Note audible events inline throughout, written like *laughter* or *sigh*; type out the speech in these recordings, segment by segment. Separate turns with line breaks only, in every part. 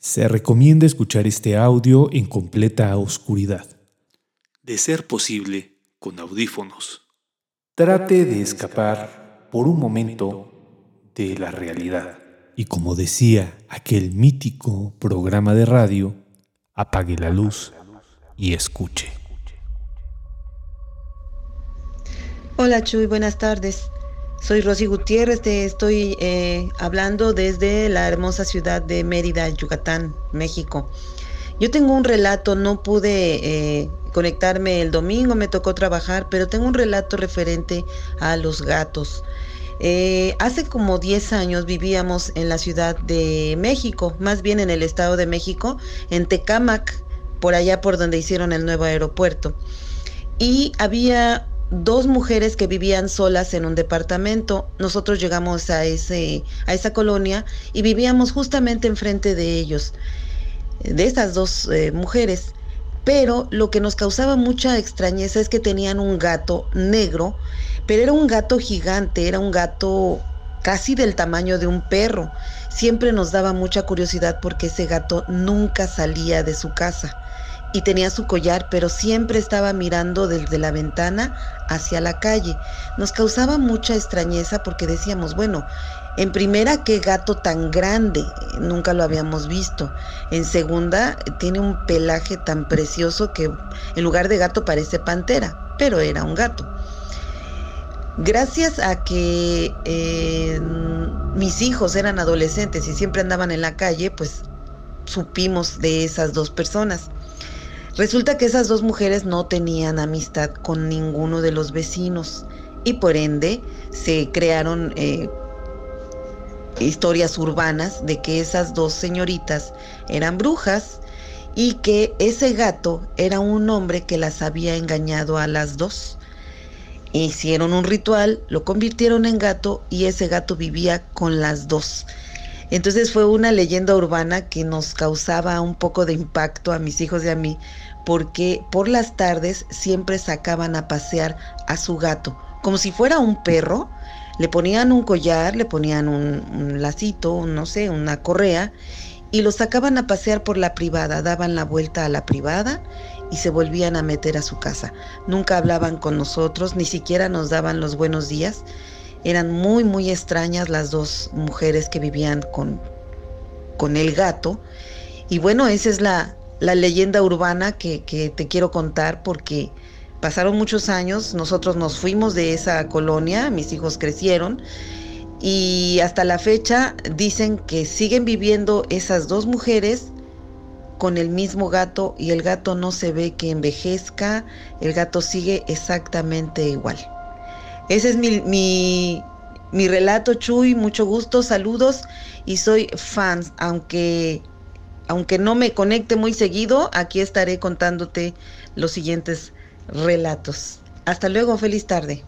Se recomienda escuchar este audio en completa oscuridad. De ser posible, con audífonos. Trate de escapar por un momento de la realidad. Y como decía aquel mítico programa de radio, apague la luz y escuche.
Hola Chuy, buenas tardes. Soy Rosy Gutiérrez, estoy eh, hablando desde la hermosa ciudad de Mérida, Yucatán, México. Yo tengo un relato, no pude eh, conectarme el domingo, me tocó trabajar, pero tengo un relato referente a los gatos. Eh, hace como 10 años vivíamos en la Ciudad de México, más bien en el Estado de México, en Tecámac, por allá por donde hicieron el nuevo aeropuerto. Y había dos mujeres que vivían solas en un departamento. Nosotros llegamos a, ese, a esa colonia y vivíamos justamente enfrente de ellos, de esas dos eh, mujeres. Pero lo que nos causaba mucha extrañeza es que tenían un gato negro, pero era un gato gigante, era un gato casi del tamaño de un perro. Siempre nos daba mucha curiosidad porque ese gato nunca salía de su casa y tenía su collar, pero siempre estaba mirando desde la ventana hacia la calle. Nos causaba mucha extrañeza porque decíamos, bueno, en primera, qué gato tan grande, nunca lo habíamos visto. En segunda, tiene un pelaje tan precioso que en lugar de gato parece pantera, pero era un gato. Gracias a que eh, mis hijos eran adolescentes y siempre andaban en la calle, pues supimos de esas dos personas. Resulta que esas dos mujeres no tenían amistad con ninguno de los vecinos y por ende se crearon eh, historias urbanas de que esas dos señoritas eran brujas y que ese gato era un hombre que las había engañado a las dos. Hicieron un ritual, lo convirtieron en gato y ese gato vivía con las dos. Entonces fue una leyenda urbana que nos causaba un poco de impacto a mis hijos y a mí, porque por las tardes siempre sacaban a pasear a su gato, como si fuera un perro. Le ponían un collar, le ponían un, lacito, no sé, una correa, y lo sacaban a pasear por la privada, daban la vuelta a la privada y se volvían a meter a su casa. Nunca hablaban con nosotros, ni siquiera nos daban los buenos días. Eran muy, muy extrañas las dos mujeres que vivían con, con el gato. Y bueno, esa es la, la leyenda urbana que, que, te quiero contar porque pasaron muchos años, nosotros nos fuimos de esa colonia, mis hijos crecieron y hasta la fecha dicen que siguen viviendo esas dos mujeres con el mismo gato y el gato no se ve que envejezca, el gato sigue exactamente igual. Ese es mi, mi, relato, Chuy. Mucho gusto, saludos. Y soy fan, aunque, aunque no me conecte muy seguido, aquí estaré contándote los siguientes relatos. Hasta luego, feliz tarde.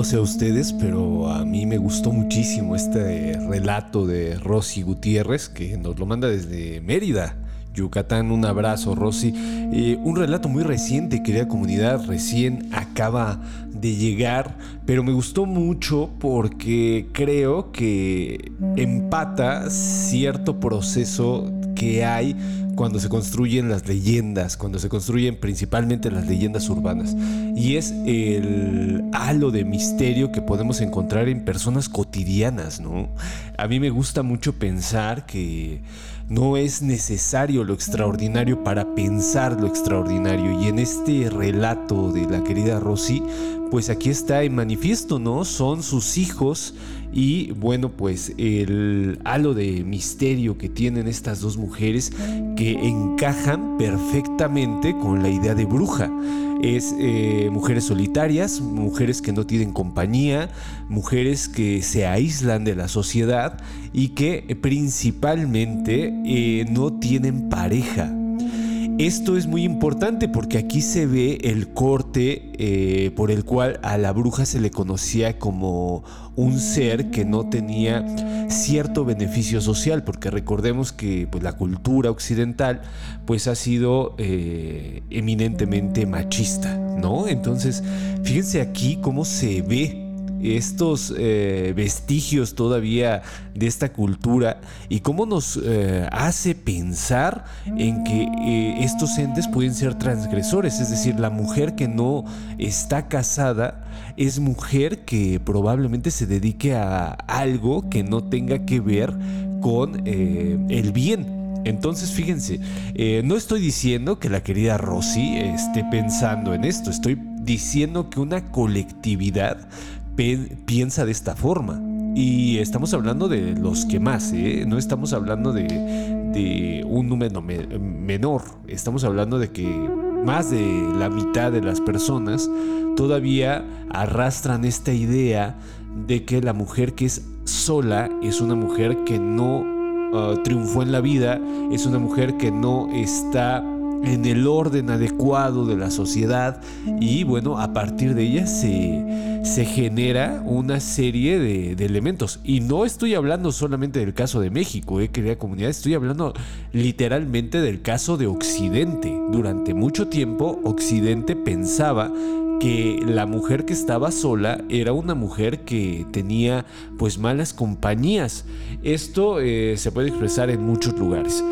No sé a ustedes, pero a mí me gustó muchísimo este relato de Rosy Gutiérrez, que nos lo manda desde Mérida, Yucatán. Un abrazo, Rosy. Eh, un relato muy reciente, querida comunidad, recién acaba de llegar, pero me gustó mucho porque creo que empata cierto proceso que hay cuando se construyen las leyendas, cuando se construyen principalmente las leyendas urbanas. Y es el halo de misterio que podemos encontrar en personas cotidianas, ¿no? A mí me gusta mucho pensar que no es necesario lo extraordinario para pensar lo extraordinario. Y en este relato de la querida Rosy, pues aquí está en manifiesto, ¿no? Son sus hijos y bueno, pues el halo de misterio que tienen estas dos mujeres que encajan perfectamente con la idea de bruja. Es eh, mujeres solitarias, mujeres que no tienen compañía, mujeres que se aíslan de la sociedad y que principalmente eh, no tienen pareja. Esto es muy importante porque aquí se ve el corte eh, por el cual a la bruja se le conocía como un ser que no tenía cierto beneficio social, porque recordemos que pues, la cultura occidental pues, ha sido eh, eminentemente machista, ¿no? Entonces, fíjense aquí cómo se ve estos eh, vestigios todavía de esta cultura y cómo nos eh, hace pensar en que eh, estos entes pueden ser transgresores, es decir, la mujer que no está casada es mujer que probablemente se dedique a algo que no tenga que ver con el bien. Entonces, fíjense, no estoy diciendo que la querida Rosy esté pensando en esto, estoy diciendo que una colectividad piensa de esta forma. Y estamos hablando de los que más, ¿eh? no estamos hablando de, un número menor, estamos hablando de que más de la mitad de las personas todavía arrastran esta idea de que la mujer que es sola es una mujer que no ah, triunfó en la vida, es una mujer que no está en el orden adecuado de la sociedad y bueno, a partir de ella se, se genera una serie de, elementos. Y no estoy hablando solamente del caso de México, eh, querida comunidad, estoy hablando literalmente del caso de Occidente. Durante mucho tiempo Occidente pensaba que la mujer que estaba sola era una mujer que tenía pues malas compañías. Esto eh, se puede expresar en muchos lugares.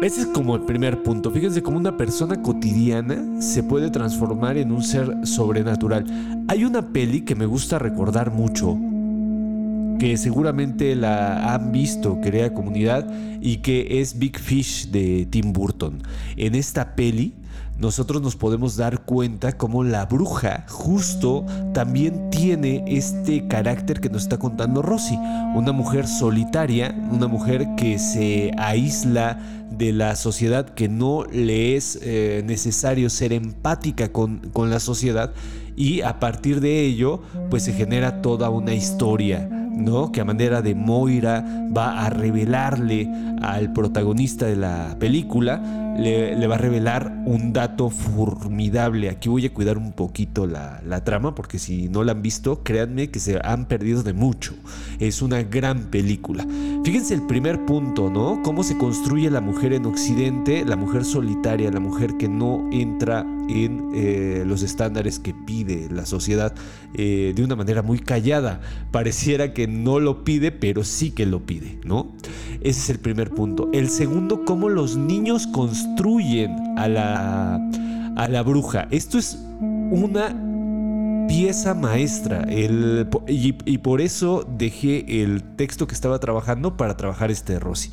Ese es como el primer punto. Fíjense cómo una persona cotidiana se puede transformar en un ser sobrenatural. Hay una peli que me gusta recordar mucho, que seguramente la han visto, querida comunidad, y que es Big Fish de Tim Burton. En esta peli nosotros nos podemos dar cuenta cómo la bruja justo también tiene este carácter que nos está contando Rosy. Una mujer solitaria, una mujer que se aísla de la sociedad, que no le es eh, necesario ser empática con, con la sociedad y a partir de ello pues se genera toda una historia ¿no? Que a manera de Moira va a revelarle al protagonista de la película, le, va a revelar un dato formidable. Aquí voy a cuidar un poquito la, la, trama porque si no la han visto, créanme que se han perdido de mucho. Es una gran película. Fíjense el primer punto, ¿no? Cómo se construye la mujer en Occidente, la mujer solitaria, la mujer que no entra en eh, los estándares que pide la sociedad eh, de una manera muy callada. Pareciera que no lo pide, pero sí que lo pide, ¿no? Ese es el primer punto. El segundo, cómo los niños construyen a la, a la bruja. Esto es una pieza maestra y, y, por eso dejé el texto que estaba trabajando para trabajar este de Rosy.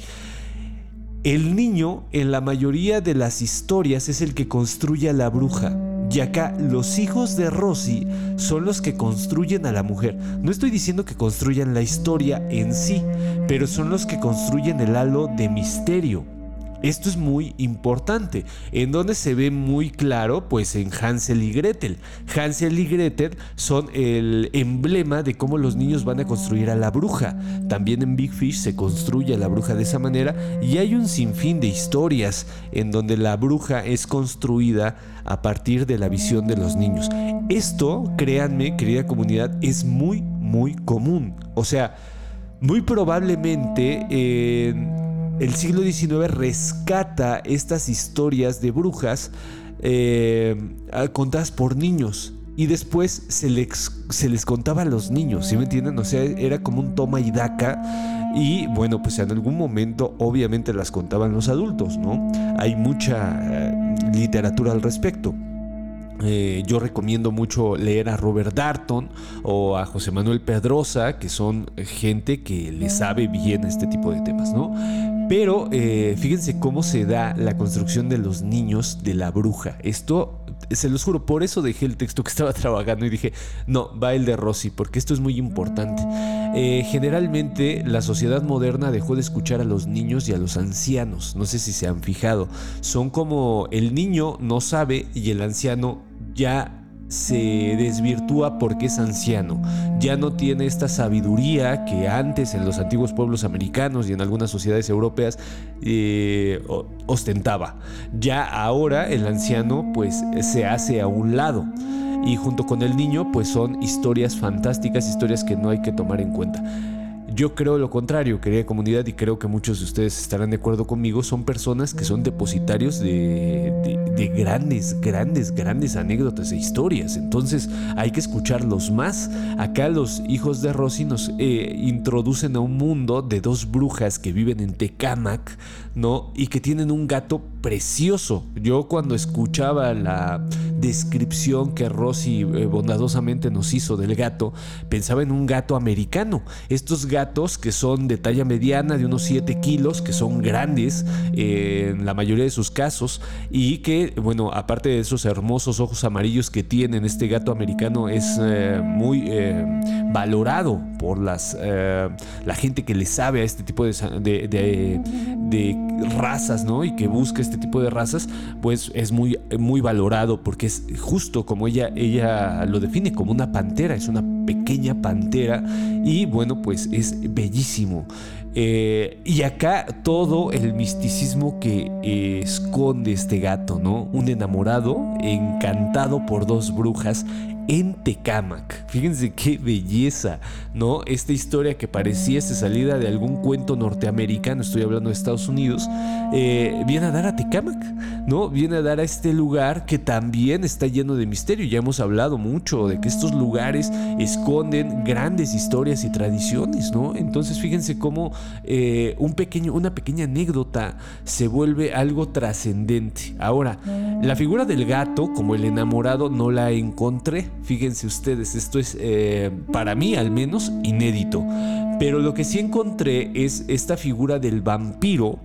El niño en la mayoría de las historias es el que construye a la bruja. Y acá los hijos de Rosy son los que construyen a la mujer. No estoy diciendo que construyan la historia en sí, pero son los que construyen el halo de misterio. Esto es muy importante. ¿En donde se ve muy claro? Pues en Hansel y Gretel. Hansel y Gretel son el emblema de cómo los niños van a construir a la bruja. También en Big Fish se construye a la bruja de esa manera y hay un sinfín de historias en donde la bruja es construida a partir de la visión de los niños. Esto, créanme, querida comunidad, es muy, muy común. O sea, muy probablemente... en el siglo XIX rescata estas historias de brujas eh, contadas por niños. Y después se les, se contaba a los niños, ¿sí me entienden? O sea, era como un toma y daca. Y bueno, pues en algún momento obviamente las contaban los adultos, ¿no? Hay mucha eh, literatura al respecto. Eh, yo recomiendo mucho leer a Robert Darton o a José Manuel Pedrosa, que son gente que le sabe bien este tipo de temas, ¿no? Pero eh, fíjense cómo se da la construcción de los niños de la bruja. Esto, se los juro, por eso dejé el texto que estaba *laughs* trabajando y dije, no, va el de Rosy, porque esto es muy importante. Eh, generalmente la sociedad moderna dejó de escuchar a los niños y a los ancianos. No sé si se han fijado. Son como el niño no sabe y el anciano ya se desvirtúa porque es anciano. Ya no tiene esta sabiduría que antes en los antiguos pueblos americanos y en algunas sociedades europeas eh, ostentaba. Ya ahora el anciano pues se hace a un lado y junto con el niño pues son historias fantásticas, historias que no hay que tomar en cuenta. Yo creo lo contrario, querida comunidad, y creo que muchos de ustedes estarán de acuerdo conmigo, son personas que son depositarios de, grandes, grandes, grandes anécdotas e historias. Entonces hay que escucharlos más. Acá los hijos de Rosy nos eh, introducen a un mundo de dos brujas que viven en Tecámac, ¿no? Y que tienen un gato precioso. Yo cuando escuchaba la descripción que Rosy eh, bondadosamente nos hizo del gato, pensaba en un gato americano. Estos gatos que son de talla mediana, de unos 7 kilos, que son grandes eh, en la mayoría de sus casos y que, bueno, aparte de esos hermosos ojos amarillos que tienen, este gato americano es eh, muy valorado por las, la gente que le sabe a este tipo de, de, razas, ¿no? Y que busca este tipo de razas, pues es muy, muy valorado porque es justo como ella, ella lo define como una pantera, es una pequeña pantera y bueno, pues es bellísimo. Eh, y acá todo el misticismo que eh, esconde este gato, ¿no? Un enamorado encantado por dos brujas en Tecámac. Fíjense qué belleza, ¿no? Esta historia que pareciese salida de algún cuento norteamericano, estoy hablando de Estados Unidos, eh, viene a dar a Tecámac, ¿no? Viene a dar a este lugar que también está lleno de misterio. Ya hemos hablado mucho de que estos lugares esconden grandes historias y tradiciones, ¿no? Entonces fíjense cómo eh, un pequeño, una pequeña anécdota se vuelve algo trascendente. Ahora, la figura del gato, como el enamorado, no la encontré. Fíjense ustedes, esto es eh, para mí al menos inédito. Pero lo que sí encontré es esta figura del vampiro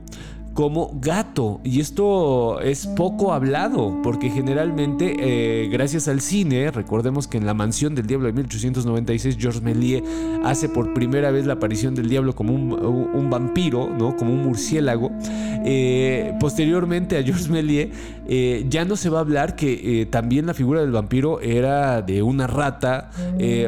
como gato. Y esto es poco hablado, porque generalmente, eh, gracias al cine, recordemos que en La Mansión del Diablo de 1896, Georges Méliès hace por primera vez la aparición del diablo como un, vampiro, ¿no? como un murciélago. Eh, posteriormente a Georges Méliès eh, ya no se va a hablar que también la figura del vampiro era de una rata,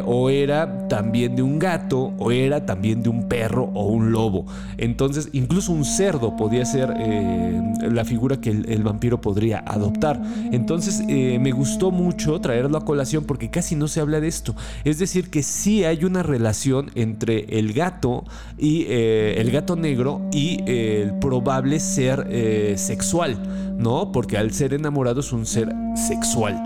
o era también de un gato, o era también de un perro o un lobo. Entonces, incluso un cerdo podía ser eh, la figura que el, vampiro podría adoptar. Entonces eh, me gustó mucho traerlo a colación porque casi no se habla de esto. Es decir, que sí hay una relación entre el gato y eh, el gato negro y el probable ser sexual, ¿no? Porque al ser enamorado es un ser sexual.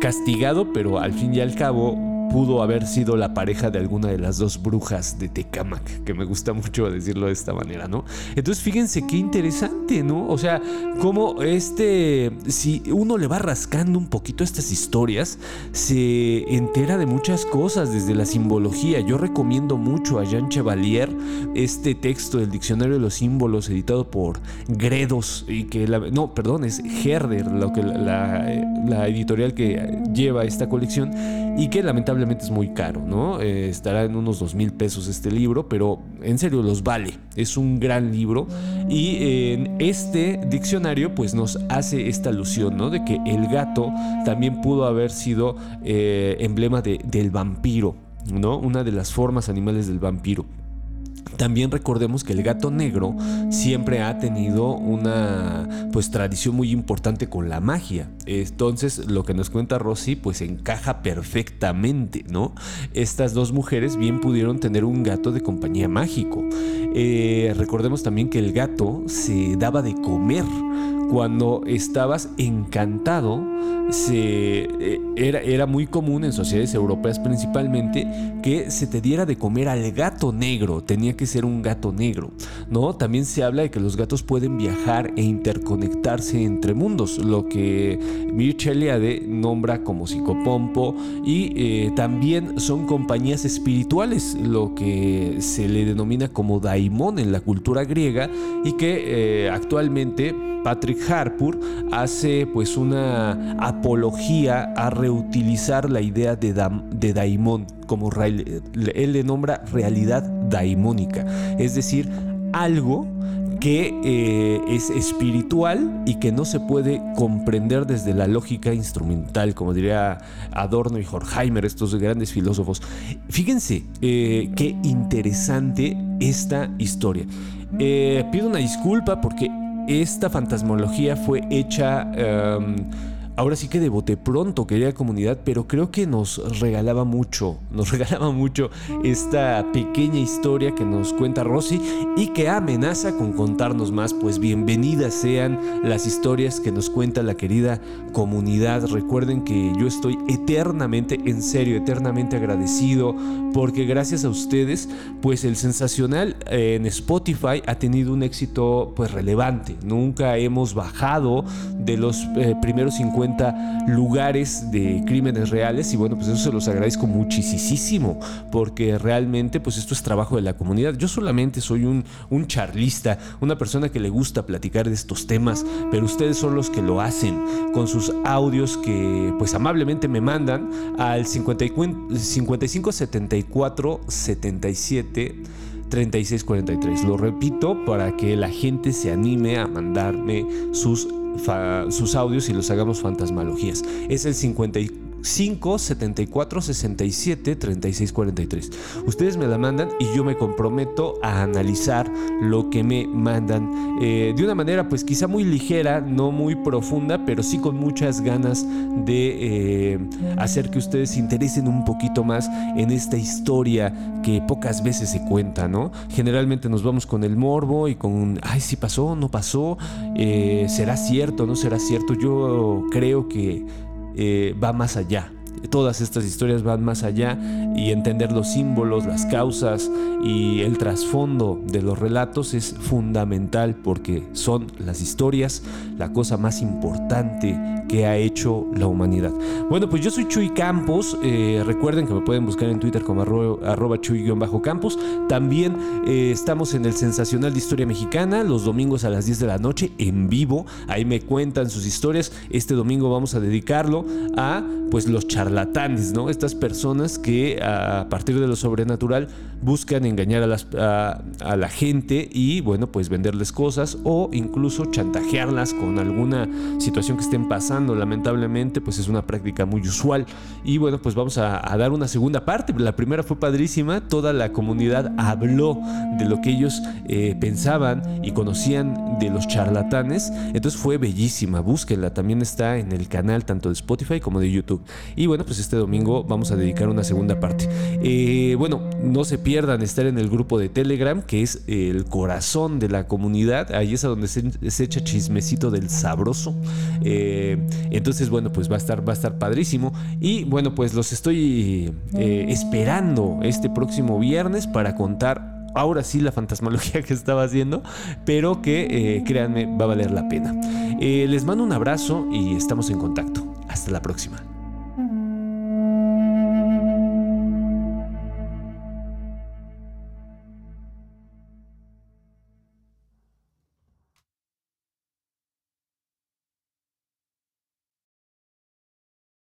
castigado, pero al fin y al cabo pudo haber sido la pareja de alguna de las dos brujas de Tecamac, que me gusta mucho decirlo de esta manera, ¿no? Entonces fíjense qué interesante, ¿no? O sea, como este, si uno le va rascando un poquito estas historias, se entera de muchas cosas desde la simbología. Yo recomiendo mucho a Jean Chevalier este texto del Diccionario de los Símbolos editado por Gredos y que la, no, perdón, es Herder, lo que la, la editorial que lleva esta colección y que lamentablemente es muy caro, ¿no? Eh, estará en unos dos mil pesos este libro, pero en serio los vale. Es un gran libro y en este diccionario pues nos hace esta alusión, ¿no? De que el gato también pudo haber sido eh, emblema del vampiro, ¿no? Una de las formas animales del vampiro. También recordemos que el gato negro siempre ha tenido una pues tradición muy importante con la magia. Entonces, lo que nos cuenta Rosy pues encaja perfectamente, ¿no? Estas dos mujeres bien pudieron tener un gato de compañía mágico. Eh, recordemos también que el gato se daba de comer cuando estabas encantado, se, eh, era, era, muy común en sociedades europeas principalmente que se te diera de comer al gato negro, tenía que ser un gato negro, ¿no? También se habla de que los gatos pueden viajar e interconectarse entre mundos, lo que Mircea Eliade nombra como psicopompo y eh, también son compañías espirituales, lo que se le denomina como daimon en la cultura griega y que eh, actualmente Patrick Harpur hace pues una apología a reutilizar la idea de, de daimon, como él le nombra realidad daimónica, es decir, algo que eh, es espiritual y que no se puede comprender desde la lógica instrumental, como diría Adorno y Horkheimer, estos grandes filósofos. Fíjense eh, qué interesante esta historia. Eh, pido una disculpa porque esta fantasmología fue hecha... Em, ahora sí que de bote pronto, querida comunidad, pero creo que nos regalaba mucho, *laughs* nos regalaba mucho esta pequeña historia que nos cuenta Rosy y que amenaza con contarnos más, pues bienvenidas sean las historias que nos cuenta la querida comunidad. Recuerden que yo estoy eternamente, en serio, eternamente agradecido porque gracias a ustedes, pues el sensacional eh, en Spotify ha tenido un éxito pues relevante. Nunca hemos bajado de los eh, primeros 50 lugares de crímenes reales y bueno, pues eso se los agradezco muchísimo porque realmente pues esto es trabajo de la comunidad. Yo solamente soy un, un charlista, una persona que le gusta platicar de estos temas, pero ustedes son los que lo hacen con sus audios que pues amablemente me mandan al 55 74 77 3643. Lo repito para que la gente se anime a mandarme sus sus audios y los hagamos fantasmalogías. Es el 54 5 74 67 36 43. Ustedes me la mandan y yo me comprometo a analizar lo que me mandan eh, de una manera pues quizá muy ligera, no muy profunda, pero sí con muchas ganas de eh, hacer que ustedes se interesen un poquito más en esta historia que pocas veces se cuenta, ¿no? Generalmente nos vamos con el morbo y con, ay, si pasó, no pasó, eh, será cierto, no será cierto. Yo creo que eh, va más allá. Todas estas historias van más allá y entender los símbolos, las causas y el trasfondo de los relatos es fundamental porque son las historias la cosa más importante que ha hecho la humanidad. Bueno, pues yo soy Chuy Campos. Eh, recuerden que me pueden buscar en Twitter como arroba, chuy-campos. También eh, estamos en el Sensacional de Historia Mexicana los domingos a las 10 de la noche en vivo. Ahí me cuentan sus historias. Este domingo vamos a dedicarlo a pues los charlatanes, ¿no? Estas personas que a partir de lo sobrenatural buscan engañar a, las, a la gente y bueno, pues venderles cosas o incluso chantajearlas con alguna situación que estén pasando lamentablemente, pues es una práctica muy usual. Y bueno, pues vamos a, dar una segunda parte. La primera fue padrísima, toda la comunidad habló de lo que ellos eh, pensaban y conocían de los charlatanes. Entonces fue bellísima, búsquenla, también está en el canal tanto de Spotify como de YouTube. Y bueno, pues este domingo vamos a dedicar una segunda parte. Eh, bueno, no se pierdan estar en el grupo de Telegram, que es el corazón de la comunidad. Ahí es a donde se, echa chismecito del sabroso. Eh, entonces, bueno, pues va a estar, va a estar padrísimo. Y bueno, pues los estoy eh, esperando este próximo viernes para contar ahora sí la fantasmología que estaba haciendo, pero que créanme, va a valer la pena. Les mando un abrazo y estamos en contacto. Hasta la próxima.